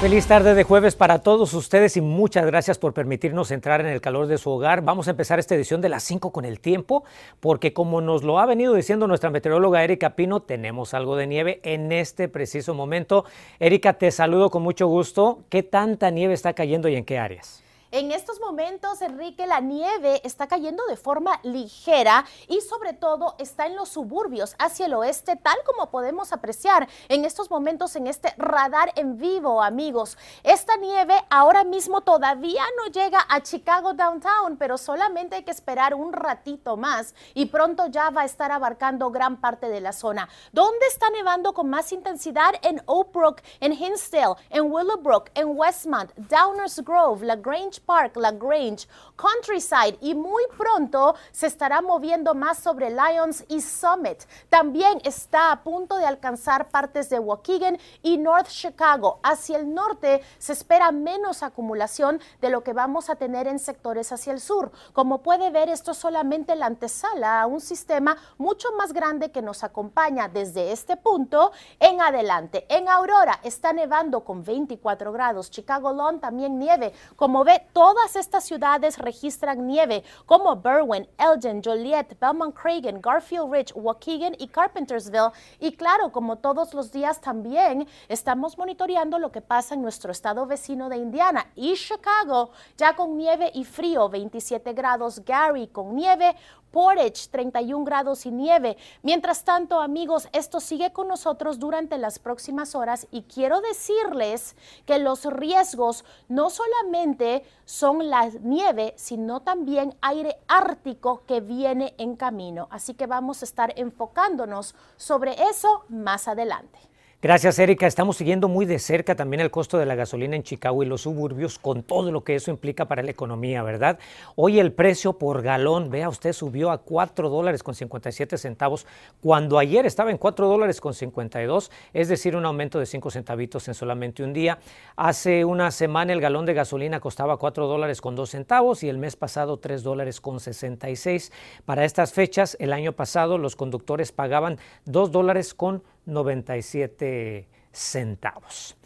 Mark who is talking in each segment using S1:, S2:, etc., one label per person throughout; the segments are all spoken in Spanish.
S1: Feliz tarde de jueves para todos ustedes y muchas gracias por permitirnos entrar en el calor de su hogar. Vamos a empezar esta edición de las 5 con el tiempo, porque como nos lo ha venido diciendo nuestra meteoróloga Erika Pino, tenemos algo de nieve en este preciso momento. Erika, te saludo con mucho gusto. ¿Qué tanta nieve está cayendo y en qué áreas?
S2: En estos momentos, Enrique, la nieve está cayendo de forma ligera y sobre todo está en los suburbios hacia el oeste, tal como podemos apreciar en estos momentos en este radar en vivo, amigos. Esta nieve ahora mismo todavía no llega a Chicago Downtown, pero solamente hay que esperar un ratito más y pronto ya va a estar abarcando gran parte de la zona. ¿Dónde está nevando con más intensidad? En Oak Brook, en Hinsdale, en Willowbrook, en Westmont, Downers Grove, La Grange Park, La Grange, Countryside y muy pronto se estará moviendo más sobre Lions y Summit. También está a punto de alcanzar partes de Waukegan y North Chicago. Hacia el norte se espera menos acumulación de lo que vamos a tener en sectores hacia el sur. Como puede ver, esto es solamente la antesala a un sistema mucho más grande que nos acompaña desde este punto en adelante. En Aurora está nevando con 24 grados. Chicago Lawn también nieve. Como ve, todas estas ciudades registran nieve, como Berwyn, Elgin, Joliet, Belmont Cragen, Garfield Ridge, Waukegan y Carpentersville. Y claro, como todos los días también estamos monitoreando lo que pasa en nuestro estado vecino de Indiana y Chicago, ya con nieve y frío, 27 grados, Gary con nieve, Portage, 31 grados y nieve. Mientras tanto, amigos, esto sigue con nosotros durante las próximas horas y quiero decirles que los riesgos no solamente son la nieve, sino también aire ártico que viene en camino. Así que vamos a estar enfocándonos sobre eso más adelante.
S1: Gracias, Erika. Estamos siguiendo muy de cerca también el costo de la gasolina en Chicago y los suburbios con todo lo que eso implica para la economía, ¿verdad? Hoy el precio por galón, vea usted, subió a 4 dólares con 57 centavos, cuando ayer estaba en 4 dólares con 52, es decir, un aumento de 5 centavitos en solamente un día. Hace una semana el galón de gasolina costaba 4 dólares con 2 centavos y el mes pasado 3 dólares con 66. Para estas fechas, el año pasado los conductores pagaban 2 dólares con 97 centavos.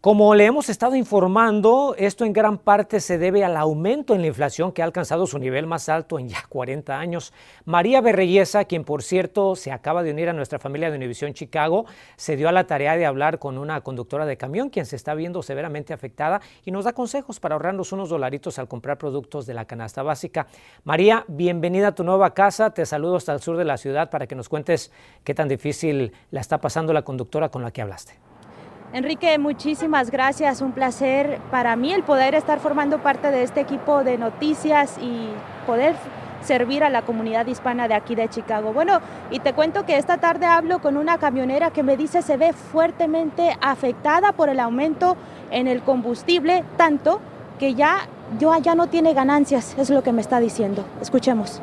S1: Como le hemos estado informando, esto en gran parte se debe al aumento en la inflación que ha alcanzado su nivel más alto en ya 40 años. María Berreyesa, quien por cierto se acaba de unir a nuestra familia de Univisión Chicago, se dio a la tarea de hablar con una conductora de camión quien se está viendo severamente afectada y nos da consejos para ahorrarnos unos dolaritos al comprar productos de la canasta básica. María, bienvenida a tu nueva casa. Te saludo hasta el sur de la ciudad para que nos cuentes qué tan difícil la está pasando la conductora con la que hablaste.
S3: Enrique, muchísimas gracias. Un placer para mí el poder estar formando parte de este equipo de noticias y poder servir a la comunidad hispana de aquí de Chicago. Bueno, y te cuento que esta tarde hablo con una camionera que me dice se ve fuertemente afectada por el aumento en el combustible, tanto que ya yo allá no tiene ganancias, es lo que me está diciendo. Escuchemos.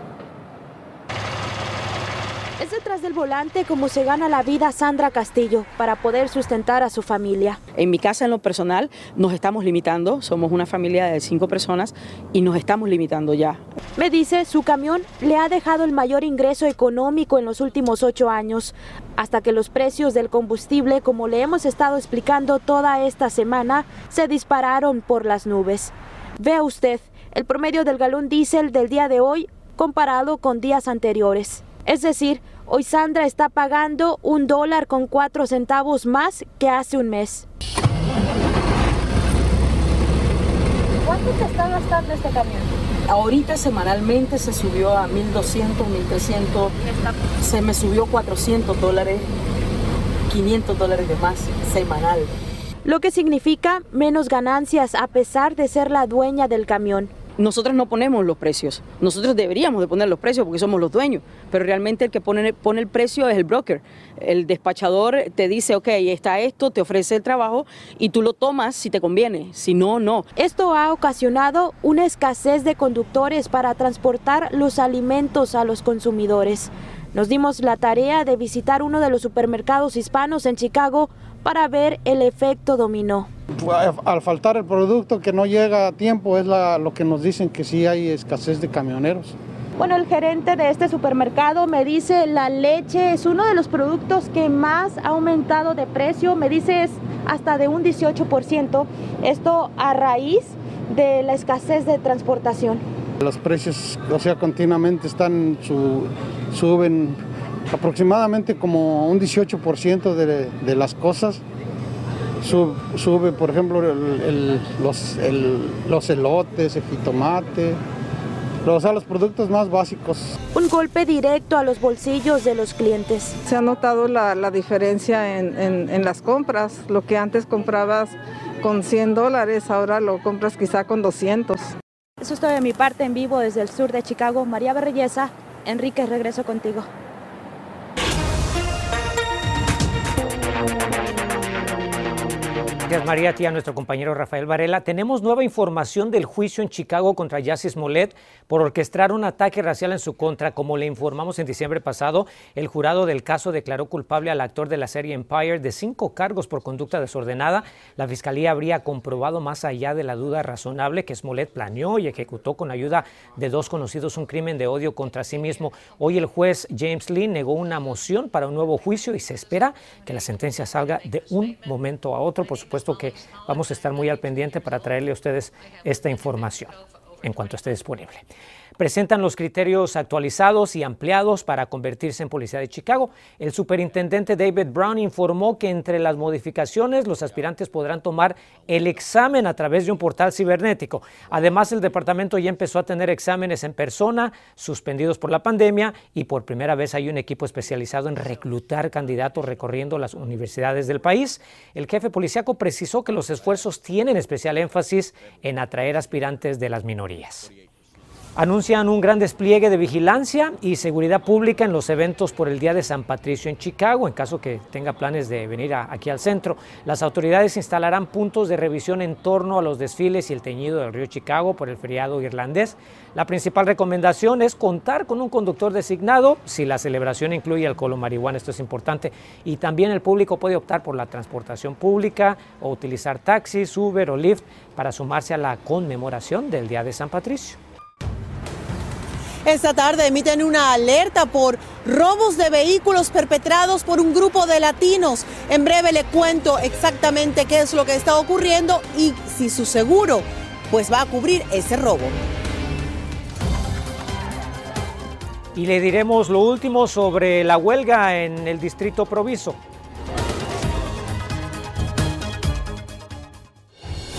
S3: Es detrás del volante como se gana la vida Sandra Castillo para poder sustentar a su familia.
S4: En mi casa, en lo personal, nos estamos limitando. Somos una familia de cinco personas y nos estamos limitando ya.
S3: Me dice, su camión le ha dejado el mayor ingreso económico en los últimos ocho años, hasta que los precios del combustible, como le hemos estado explicando toda esta semana, se dispararon por las nubes. Vea usted, el promedio del galón diésel del día de hoy comparado con días anteriores. Es decir, hoy Sandra está pagando un dólar con cuatro centavos más que hace un mes.
S2: ¿Cuánto te está gastando este camión?
S4: Ahorita semanalmente se subió a 1200, 1300, se me subió 400 dólares, 500 dólares de más semanal.
S3: Lo que significa menos ganancias a pesar de ser la dueña del camión.
S4: Nosotros no ponemos los precios, nosotros deberíamos de poner los precios porque somos los dueños, pero realmente el que pone, pone el precio es el broker. El despachador te dice, ok, está esto, te ofrece el trabajo y tú lo tomas si te conviene, si no, no.
S3: Esto ha ocasionado una escasez de conductores para transportar los alimentos a los consumidores. Nos dimos la tarea de visitar uno de los supermercados hispanos en Chicago para ver el efecto dominó.
S5: Al faltar el producto que no llega a tiempo es lo que nos dicen que sí hay escasez de camioneros.
S3: Bueno, el gerente de este supermercado me dice la leche es uno de los productos que más ha aumentado de precio, me dice es hasta de un 18%, esto a raíz de la escasez de transportación.
S5: Los precios, o sea, continuamente están, suben aproximadamente como un 18% de, de, las cosas. Sube, por ejemplo, los, los elotes, el jitomate, o sea, los productos más básicos.
S3: Un golpe directo a los bolsillos de los clientes.
S6: Se ha notado la, diferencia en, en, las compras. Lo que antes comprabas con 100 dólares, ahora lo compras quizá con 200.
S3: Eso es todo de mi parte en vivo desde el sur de Chicago. María Berrellesa, Enrique, regreso contigo. Thank you.
S1: Gracias María, tía, nuestro compañero Rafael Varela. Tenemos nueva información del juicio en Chicago contra Yassis Molet por orquestar un ataque racial en su contra. Como le informamos en diciembre pasado, el jurado del caso declaró culpable al actor de la serie Empire de cinco cargos por conducta desordenada. La fiscalía habría comprobado más allá de la duda razonable que Smollett planeó y ejecutó con ayuda de dos conocidos un crimen de odio contra sí mismo. Hoy el juez James Lee negó una moción para un nuevo juicio y se espera que la sentencia salga de un momento a otro. Por supuesto, supuesto que vamos a estar muy al pendiente para traerle a ustedes esta información en cuanto esté disponible presentan los criterios actualizados y ampliados para convertirse en policía de Chicago. El superintendente David Brown informó que entre las modificaciones los aspirantes podrán tomar el examen a través de un portal cibernético. Además, el departamento ya empezó a tener exámenes en persona, suspendidos por la pandemia, y por primera vez hay un equipo especializado en reclutar candidatos recorriendo las universidades del país. El jefe policíaco precisó que los esfuerzos tienen especial énfasis en atraer aspirantes de las minorías Yes. Anuncian un gran despliegue de vigilancia y seguridad pública en los eventos por el Día de San Patricio en Chicago, en caso que tenga planes de venir aquí al centro. Las autoridades instalarán puntos de revisión en torno a los desfiles y el teñido del río Chicago por el feriado irlandés. La principal recomendación es contar con un conductor designado si la celebración incluye alcohol o marihuana, esto es importante. Y también el público puede optar por la transportación pública o utilizar taxis, Uber o Lyft para sumarse a la conmemoración del Día de San Patricio.
S7: Esta tarde emiten una alerta por robos de vehículos perpetrados por un grupo de latinos. En breve le cuento exactamente qué es lo que está ocurriendo y si su seguro pues va a cubrir ese robo.
S1: Y le diremos lo último sobre la huelga en el distrito Proviso.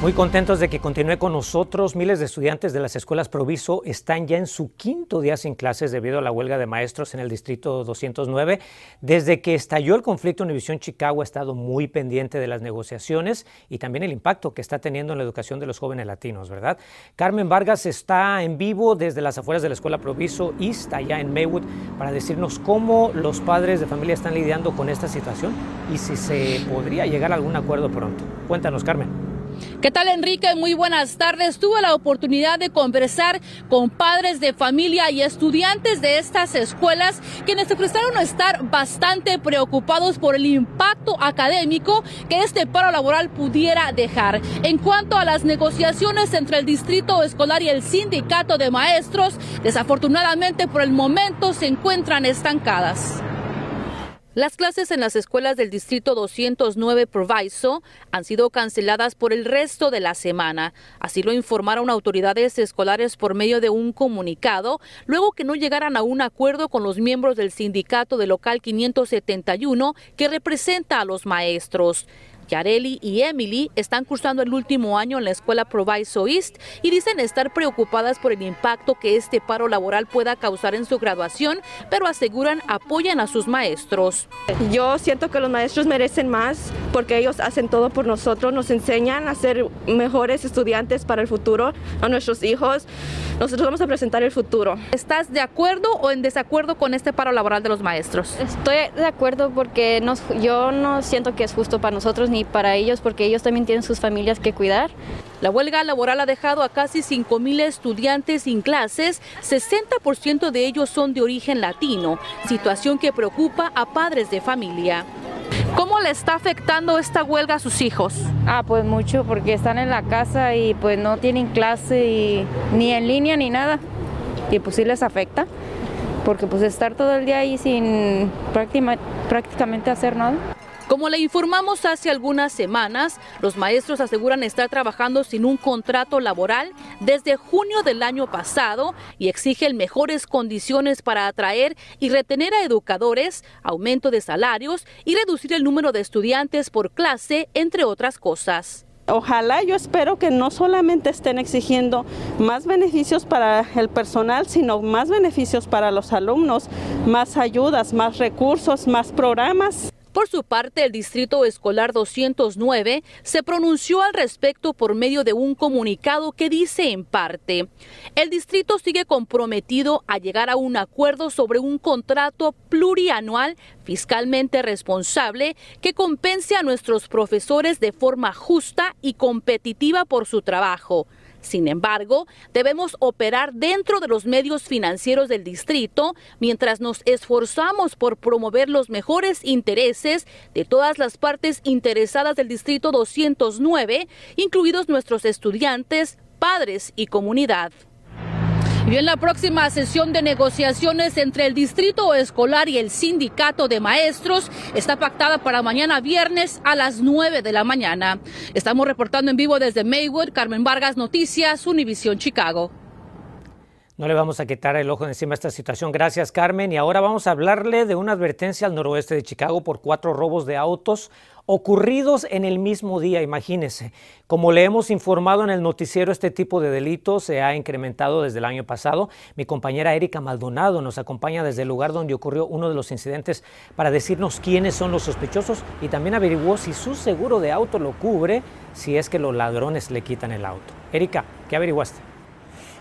S1: Muy contentos de que continúe con nosotros. Miles de estudiantes de las escuelas Proviso están ya en su quinto día sin clases debido a la huelga de maestros en el distrito 209. Desde que estalló el conflicto, Univisión Chicago ha estado muy pendiente de las negociaciones y también el impacto que está teniendo en la educación de los jóvenes latinos, ¿verdad? Carmen Vargas está en vivo desde las afueras de la escuela Proviso East, allá en Maywood, para decirnos cómo los padres de familia están lidiando con esta situación y si se podría llegar a algún acuerdo pronto. Cuéntanos, Carmen.
S8: ¿Qué tal Enrique? Muy buenas tardes. Tuve la oportunidad de conversar con padres de familia y estudiantes de estas escuelas quienes expresaron estar bastante preocupados por el impacto académico que este paro laboral pudiera dejar. En cuanto a las negociaciones entre el distrito escolar y el sindicato de maestros, desafortunadamente por el momento se encuentran estancadas. Las clases en las escuelas del Distrito 209 Proviso han sido canceladas por el resto de la semana. Así lo informaron autoridades escolares por medio de un comunicado, luego que no llegaran a un acuerdo con los miembros del sindicato de local 571 que representa a los maestros. Yareli y Emily están cursando el último año en la escuela Proviso East y dicen estar preocupadas por el impacto que este paro laboral pueda causar en su graduación, pero aseguran apoyan a sus maestros.
S9: Yo siento que los maestros merecen más porque ellos hacen todo por nosotros, nos enseñan a ser mejores estudiantes para el futuro, a nuestros hijos. Nosotros vamos a presentar el futuro.
S8: ¿Estás de acuerdo o en desacuerdo con este paro laboral de los maestros?
S10: Estoy de acuerdo porque yo no siento que es justo para nosotros ni y para ellos porque ellos también tienen sus familias que cuidar.
S8: La huelga laboral ha dejado a casi 5.000 estudiantes sin clases, 60% de ellos son de origen latino, situación que preocupa a padres de familia. ¿Cómo le está afectando esta huelga a sus hijos?
S10: Ah, pues mucho porque están en la casa y pues no tienen clase y ni en línea ni nada. Y pues sí les afecta porque pues estar todo el día ahí sin prácticamente hacer nada.
S8: Como le informamos hace algunas semanas, los maestros aseguran estar trabajando sin un contrato laboral desde junio del año pasado y exigen mejores condiciones para atraer y retener a educadores, aumento de salarios y reducir el número de estudiantes por clase, entre otras cosas.
S11: Ojalá yo espero que no solamente estén exigiendo más beneficios para el personal, sino más beneficios para los alumnos, más ayudas, más recursos, más programas.
S8: Por su parte, el Distrito Escolar 209 se pronunció al respecto por medio de un comunicado que dice en parte, el distrito sigue comprometido a llegar a un acuerdo sobre un contrato plurianual fiscalmente responsable que compense a nuestros profesores de forma justa y competitiva por su trabajo sin embargo, debemos operar dentro de los medios financieros del distrito mientras nos esforzamos por promover los mejores intereses de todas las partes interesadas del distrito 209, incluidos nuestros estudiantes, padres y comunidad. Y en la próxima sesión de negociaciones entre el Distrito Escolar y el Sindicato de Maestros está pactada para mañana viernes a las 9 de la mañana. Estamos reportando en vivo desde Maywood, Carmen Vargas Noticias, Univisión Chicago.
S1: No le vamos a quitar el ojo encima a esta situación. Gracias, Carmen. Y ahora vamos a hablarle de una advertencia al noroeste de Chicago por cuatro robos de autos ocurridos en el mismo día, imagínense. Como le hemos informado en el noticiero, este tipo de delitos se ha incrementado desde el año pasado. Mi compañera Erika Maldonado nos acompaña desde el lugar donde ocurrió uno de los incidentes para decirnos quiénes son los sospechosos y también averiguó si su seguro de auto lo cubre si es que los ladrones le quitan el auto. Erika, ¿qué averiguaste?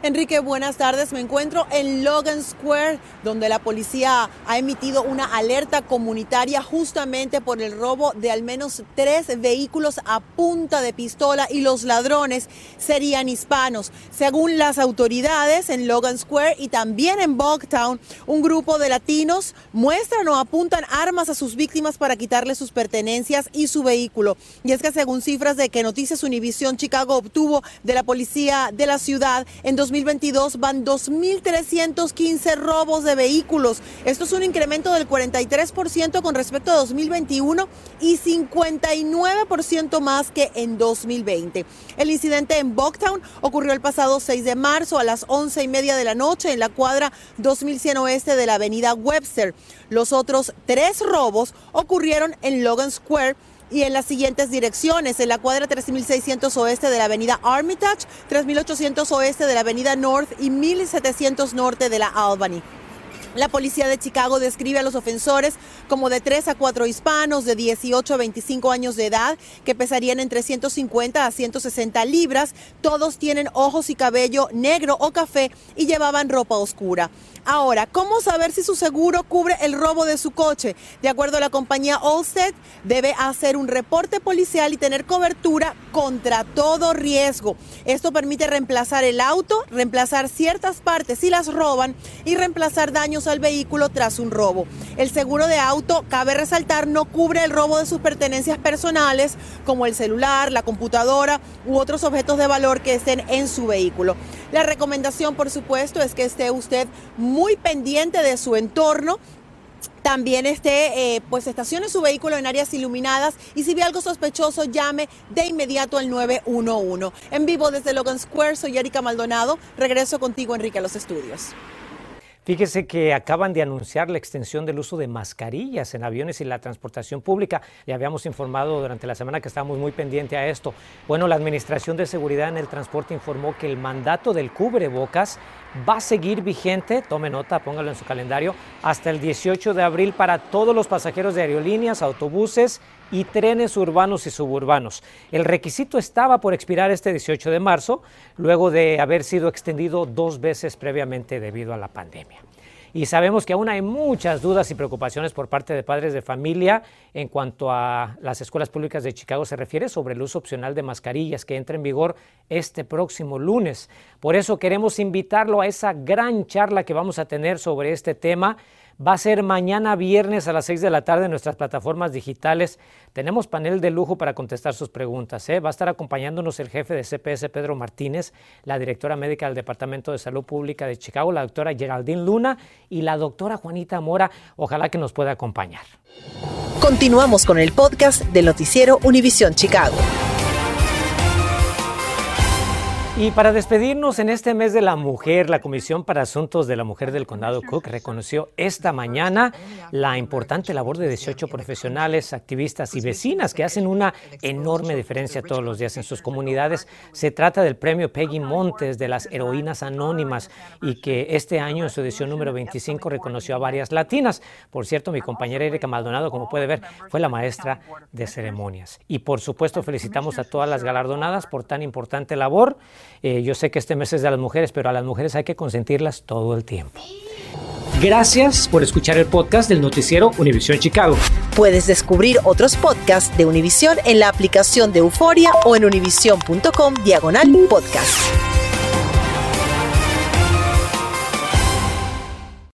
S7: Enrique, buenas tardes. Me encuentro en Logan Square, donde la policía ha emitido una alerta comunitaria justamente por el robo de al menos tres vehículos a punta de pistola y los ladrones serían hispanos. Según las autoridades en Logan Square y también en Bogtown, un grupo de latinos muestran o apuntan armas a sus víctimas para quitarles sus pertenencias y su vehículo. Y es que según cifras de que Noticias Univision Chicago obtuvo de la policía de la ciudad, en 2022 van 2.315 robos de vehículos. Esto es un incremento del 43% con respecto a 2021 y 59% más que en 2020. El incidente en Bogtown ocurrió el pasado 6 de marzo a las 11 y media de la noche en la cuadra 2100 oeste de la avenida Webster. Los otros tres robos ocurrieron en Logan Square y en las siguientes direcciones, en la cuadra 3600 oeste de la avenida Armitage, 3800 oeste de la avenida North y 1700 norte de la Albany. La policía de Chicago describe a los ofensores como de 3 a 4 hispanos de 18 a 25 años de edad que pesarían entre 150 a 160 libras. Todos tienen ojos y cabello negro o café y llevaban ropa oscura. Ahora, ¿cómo saber si su seguro cubre el robo de su coche? De acuerdo a la compañía Allstate, debe hacer un reporte policial y tener cobertura contra todo riesgo. Esto permite reemplazar el auto, reemplazar ciertas partes si las roban y reemplazar daños al vehículo tras un robo. El seguro de auto, cabe resaltar, no cubre el robo de sus pertenencias personales como el celular, la computadora u otros objetos de valor que estén en su vehículo. La recomendación, por supuesto, es que esté usted muy pendiente de su entorno, también esté, eh, pues estacione su vehículo en áreas iluminadas y si ve algo sospechoso, llame de inmediato al 911. En vivo desde Logan Square, soy Erika Maldonado. Regreso contigo, Enrique, a los estudios.
S1: Fíjese que acaban de anunciar la extensión del uso de mascarillas en aviones y la transportación pública. Le habíamos informado durante la semana que estábamos muy pendientes a esto. Bueno, la Administración de Seguridad en el Transporte informó que el mandato del cubrebocas va a seguir vigente, tome nota, póngalo en su calendario, hasta el 18 de abril para todos los pasajeros de aerolíneas, autobuses y trenes urbanos y suburbanos. El requisito estaba por expirar este 18 de marzo, luego de haber sido extendido dos veces previamente debido a la pandemia. Y sabemos que aún hay muchas dudas y preocupaciones por parte de padres de familia en cuanto a las escuelas públicas de Chicago se refiere sobre el uso opcional de mascarillas que entra en vigor este próximo lunes. Por eso queremos invitarlo a esa gran charla que vamos a tener sobre este tema va a ser mañana viernes a las 6 de la tarde en nuestras plataformas digitales. Tenemos panel de lujo para contestar sus preguntas. ¿eh? Va a estar acompañándonos el jefe de CPS, Pedro Martínez, la directora médica del Departamento de Salud Pública de Chicago, la doctora Geraldine Luna y la doctora Juanita Mora. Ojalá que nos pueda acompañar.
S12: Continuamos con el podcast del noticiero Univisión Chicago.
S1: Y para despedirnos en este mes de la mujer, la Comisión para Asuntos de la Mujer del Condado Cook reconoció esta mañana la importante labor de 18 profesionales, activistas y vecinas que hacen una enorme diferencia todos los días en sus comunidades. Se trata del premio Peggy Montes de las Heroínas Anónimas y que este año en su edición número 25 reconoció a varias latinas. Por cierto, mi compañera Erika Maldonado, como puede ver, fue la maestra de ceremonias. Y por supuesto felicitamos a todas las galardonadas por tan importante labor. Eh, yo sé que este mes es de las mujeres, pero a las mujeres hay que consentirlas todo el tiempo. Gracias por escuchar el podcast del noticiero Univisión Chicago.
S12: Puedes descubrir otros podcasts de Univisión en la aplicación de Euforia o en univision.com diagonal podcast.